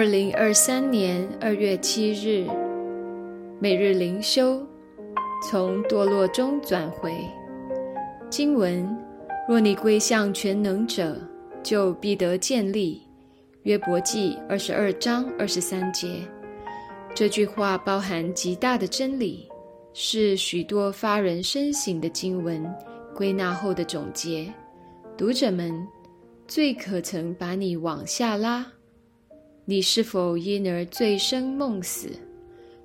二零二三年二月七日，每日灵修，从堕落中转回。经文：若你归向全能者，就必得建立。约伯记二十二章二十三节。这句话包含极大的真理，是许多发人深省的经文归纳后的总结。读者们，最可曾把你往下拉？你是否因而醉生梦死？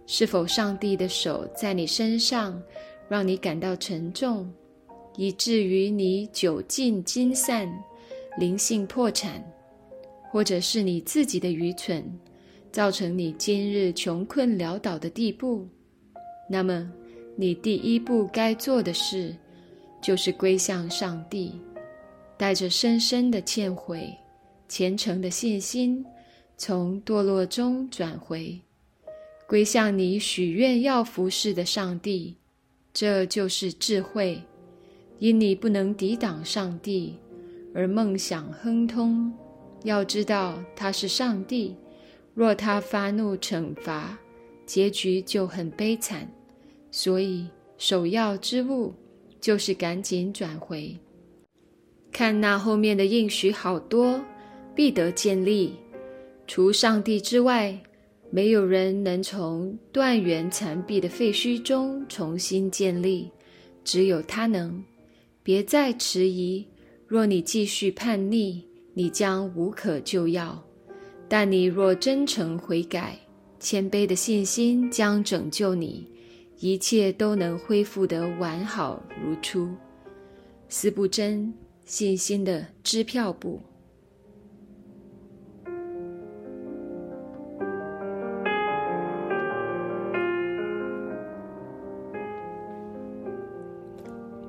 是否上帝的手在你身上，让你感到沉重，以至于你酒尽金散、灵性破产？或者是你自己的愚蠢，造成你今日穷困潦倒的地步？那么，你第一步该做的事，就是归向上帝，带着深深的忏悔、虔诚的信心。从堕落中转回，归向你许愿要服侍的上帝，这就是智慧。因你不能抵挡上帝，而梦想亨通。要知道他是上帝，若他发怒惩罚，结局就很悲惨。所以首要之务就是赶紧转回。看那后面的应许，好多必得建立。除上帝之外，没有人能从断垣残壁的废墟中重新建立，只有他能。别再迟疑，若你继续叛逆，你将无可救药；但你若真诚悔改，谦卑的信心将拯救你，一切都能恢复得完好如初。斯布真信心的支票簿。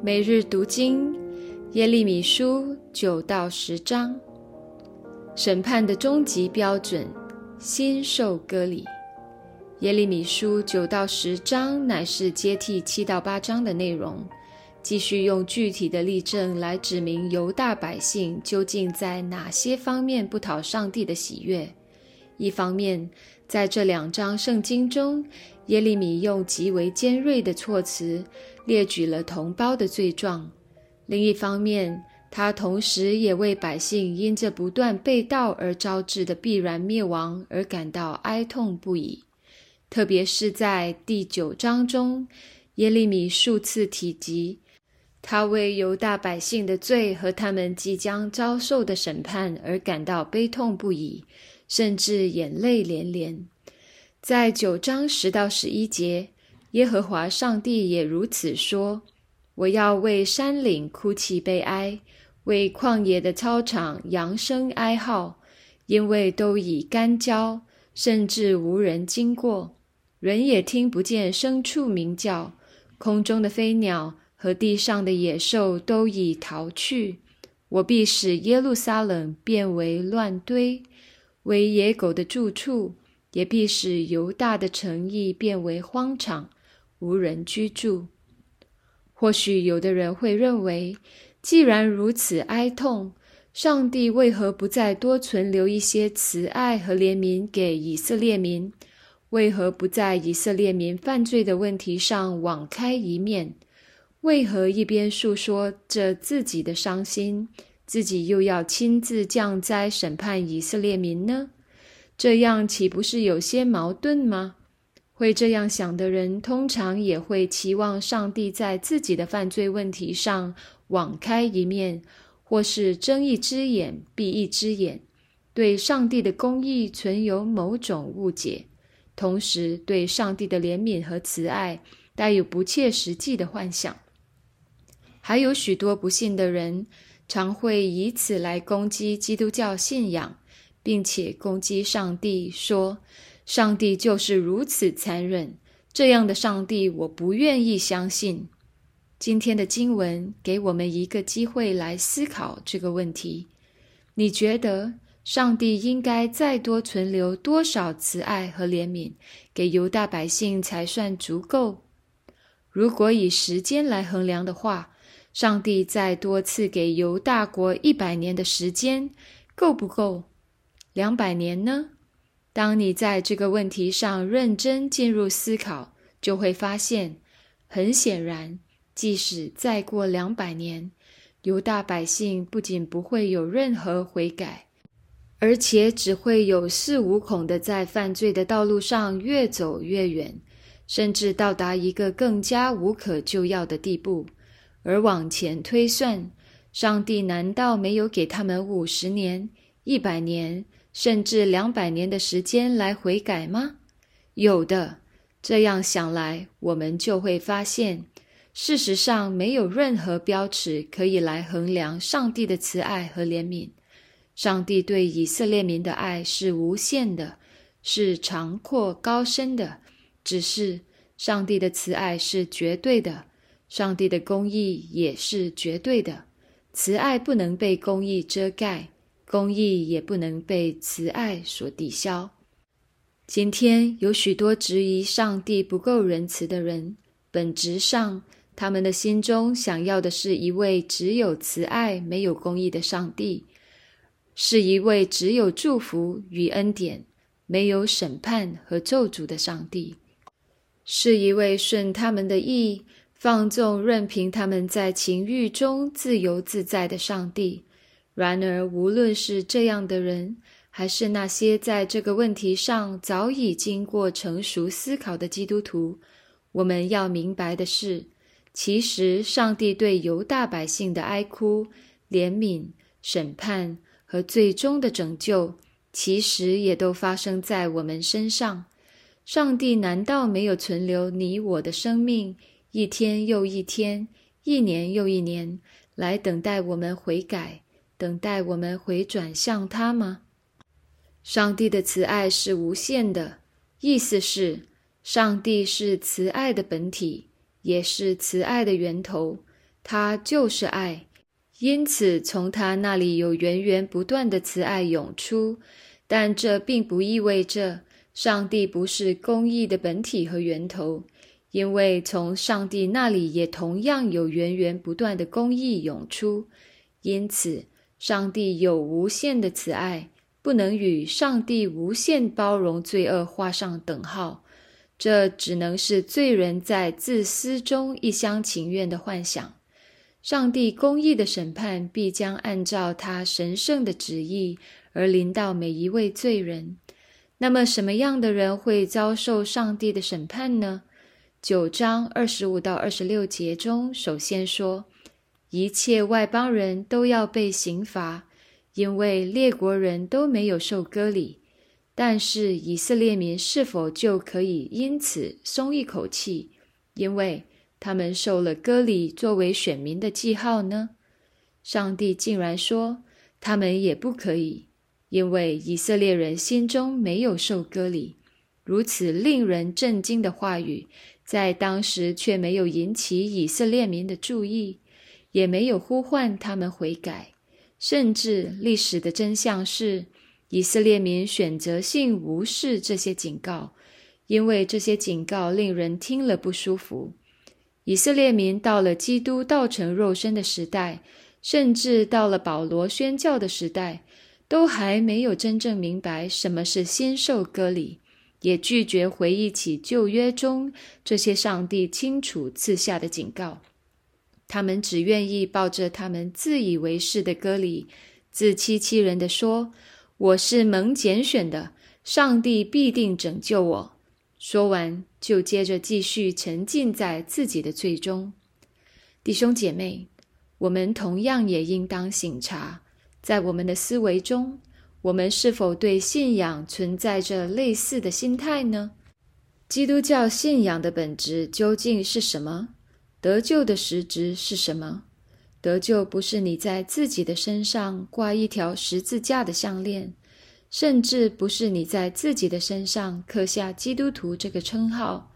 每日读经，耶利米书九到十章。审判的终极标准，心受割礼。耶利米书九到十章乃是接替七到八章的内容，继续用具体的例证来指明犹大百姓究竟在哪些方面不讨上帝的喜悦。一方面，在这两章圣经中，耶利米用极为尖锐的措辞列举了同胞的罪状；另一方面，他同时也为百姓因这不断被盗而招致的必然灭亡而感到哀痛不已。特别是在第九章中，耶利米数次提及他为犹大百姓的罪和他们即将遭受的审判而感到悲痛不已。甚至眼泪连连，在九章十到十一节，耶和华上帝也如此说：“我要为山岭哭泣悲哀，为旷野的操场扬声哀号，因为都已干焦，甚至无人经过，人也听不见牲畜鸣叫，空中的飞鸟和地上的野兽都已逃去。我必使耶路撒冷变为乱堆。”为野狗的住处，也必使犹大的城邑变为荒场，无人居住。或许有的人会认为，既然如此哀痛，上帝为何不再多存留一些慈爱和怜悯给以色列民？为何不在以色列民犯罪的问题上网开一面？为何一边诉说着自己的伤心？自己又要亲自降灾审判以色列民呢？这样岂不是有些矛盾吗？会这样想的人，通常也会期望上帝在自己的犯罪问题上网开一面，或是睁一只眼闭一只眼，对上帝的公义存有某种误解，同时对上帝的怜悯和慈爱带有不切实际的幻想。还有许多不信的人。常会以此来攻击基督教信仰，并且攻击上帝，说：“上帝就是如此残忍，这样的上帝我不愿意相信。”今天的经文给我们一个机会来思考这个问题：你觉得上帝应该再多存留多少慈爱和怜悯给犹大百姓才算足够？如果以时间来衡量的话，上帝再多次给犹大国一百年的时间，够不够？两百年呢？当你在这个问题上认真进入思考，就会发现，很显然，即使再过两百年，犹大百姓不仅不会有任何悔改，而且只会有恃无恐的在犯罪的道路上越走越远，甚至到达一个更加无可救药的地步。而往前推算，上帝难道没有给他们五十年、一百年？甚至两百年的时间来悔改吗？有的。这样想来，我们就会发现，事实上没有任何标尺可以来衡量上帝的慈爱和怜悯。上帝对以色列民的爱是无限的，是长阔高深的。只是上帝的慈爱是绝对的，上帝的公义也是绝对的。慈爱不能被公义遮盖。公义也不能被慈爱所抵消。今天有许多质疑上帝不够仁慈的人，本质上他们的心中想要的是一位只有慈爱没有公义的上帝，是一位只有祝福与恩典没有审判和咒诅的上帝，是一位顺他们的意、放纵任凭他们在情欲中自由自在的上帝。然而，无论是这样的人，还是那些在这个问题上早已经过成熟思考的基督徒，我们要明白的是，其实上帝对犹大百姓的哀哭、怜悯、审判和最终的拯救，其实也都发生在我们身上。上帝难道没有存留你我的生命，一天又一天，一年又一年，来等待我们悔改？等待我们回转向他吗？上帝的慈爱是无限的，意思是上帝是慈爱的本体，也是慈爱的源头，他就是爱，因此从他那里有源源不断的慈爱涌出。但这并不意味着上帝不是公义的本体和源头，因为从上帝那里也同样有源源不断的公义涌出，因此。上帝有无限的慈爱，不能与上帝无限包容罪恶画上等号。这只能是罪人在自私中一厢情愿的幻想。上帝公义的审判必将按照他神圣的旨意而临到每一位罪人。那么，什么样的人会遭受上帝的审判呢？九章二十五到二十六节中，首先说。一切外邦人都要被刑罚，因为列国人都没有受割礼。但是以色列民是否就可以因此松一口气？因为他们受了割礼作为选民的记号呢？上帝竟然说他们也不可以，因为以色列人心中没有受割礼。如此令人震惊的话语，在当时却没有引起以色列民的注意。也没有呼唤他们悔改，甚至历史的真相是，以色列民选择性无视这些警告，因为这些警告令人听了不舒服。以色列民到了基督道成肉身的时代，甚至到了保罗宣教的时代，都还没有真正明白什么是先受割礼，也拒绝回忆起旧约中这些上帝清楚赐下的警告。他们只愿意抱着他们自以为是的歌里，自欺欺人的说：“我是蒙拣选的，上帝必定拯救我。”说完，就接着继续沉浸在自己的罪中。弟兄姐妹，我们同样也应当醒察，在我们的思维中，我们是否对信仰存在着类似的心态呢？基督教信仰的本质究竟是什么？得救的实质是什么？得救不是你在自己的身上挂一条十字架的项链，甚至不是你在自己的身上刻下“基督徒”这个称号，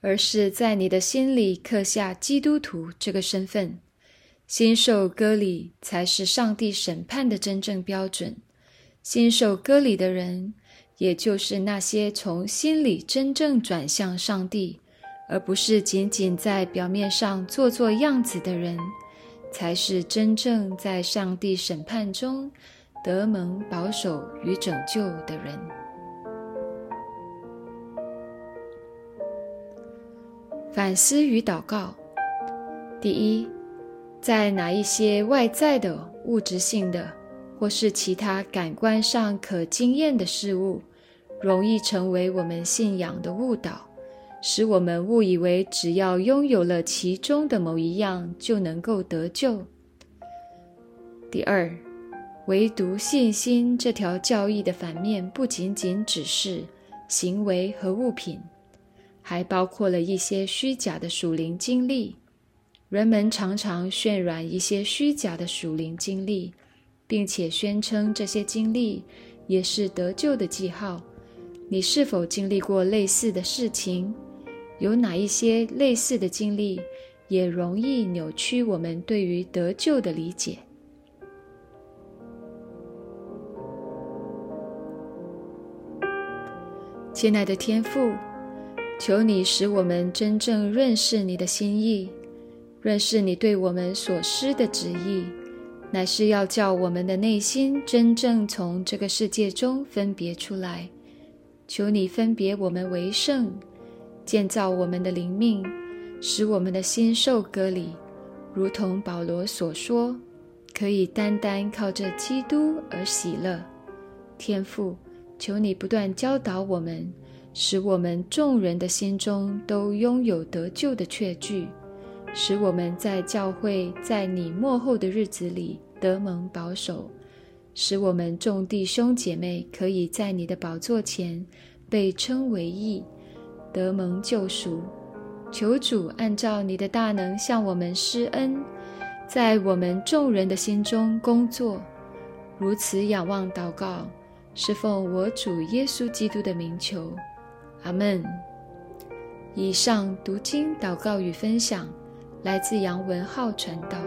而是在你的心里刻下“基督徒”这个身份。心受割礼才是上帝审判的真正标准。心受割礼的人，也就是那些从心里真正转向上帝。而不是仅仅在表面上做做样子的人，才是真正在上帝审判中得蒙保守与拯救的人。反思与祷告，第一，在哪一些外在的、物质性的，或是其他感官上可经验的事物，容易成为我们信仰的误导。使我们误以为只要拥有了其中的某一样，就能够得救？第二，唯独信心这条教义的反面，不仅仅只是行为和物品，还包括了一些虚假的属灵经历。人们常常渲染一些虚假的属灵经历，并且宣称这些经历也是得救的记号。你是否经历过类似的事情？有哪一些类似的经历也容易扭曲我们对于得救的理解？亲爱的天父，求你使我们真正认识你的心意，认识你对我们所施的旨意，乃是要叫我们的内心真正从这个世界中分别出来。求你分别我们为圣，建造我们的灵命，使我们的心受割礼，如同保罗所说，可以单单靠着基督而喜乐。天父。求你不断教导我们，使我们众人的心中都拥有得救的确据，使我们在教会，在你末后的日子里得蒙保守，使我们众弟兄姐妹可以在你的宝座前被称为义，得蒙救赎。求主按照你的大能向我们施恩，在我们众人的心中工作。如此仰望祷告。是奉我主耶稣基督的名求，阿门。以上读经、祷告与分享，来自杨文浩传道。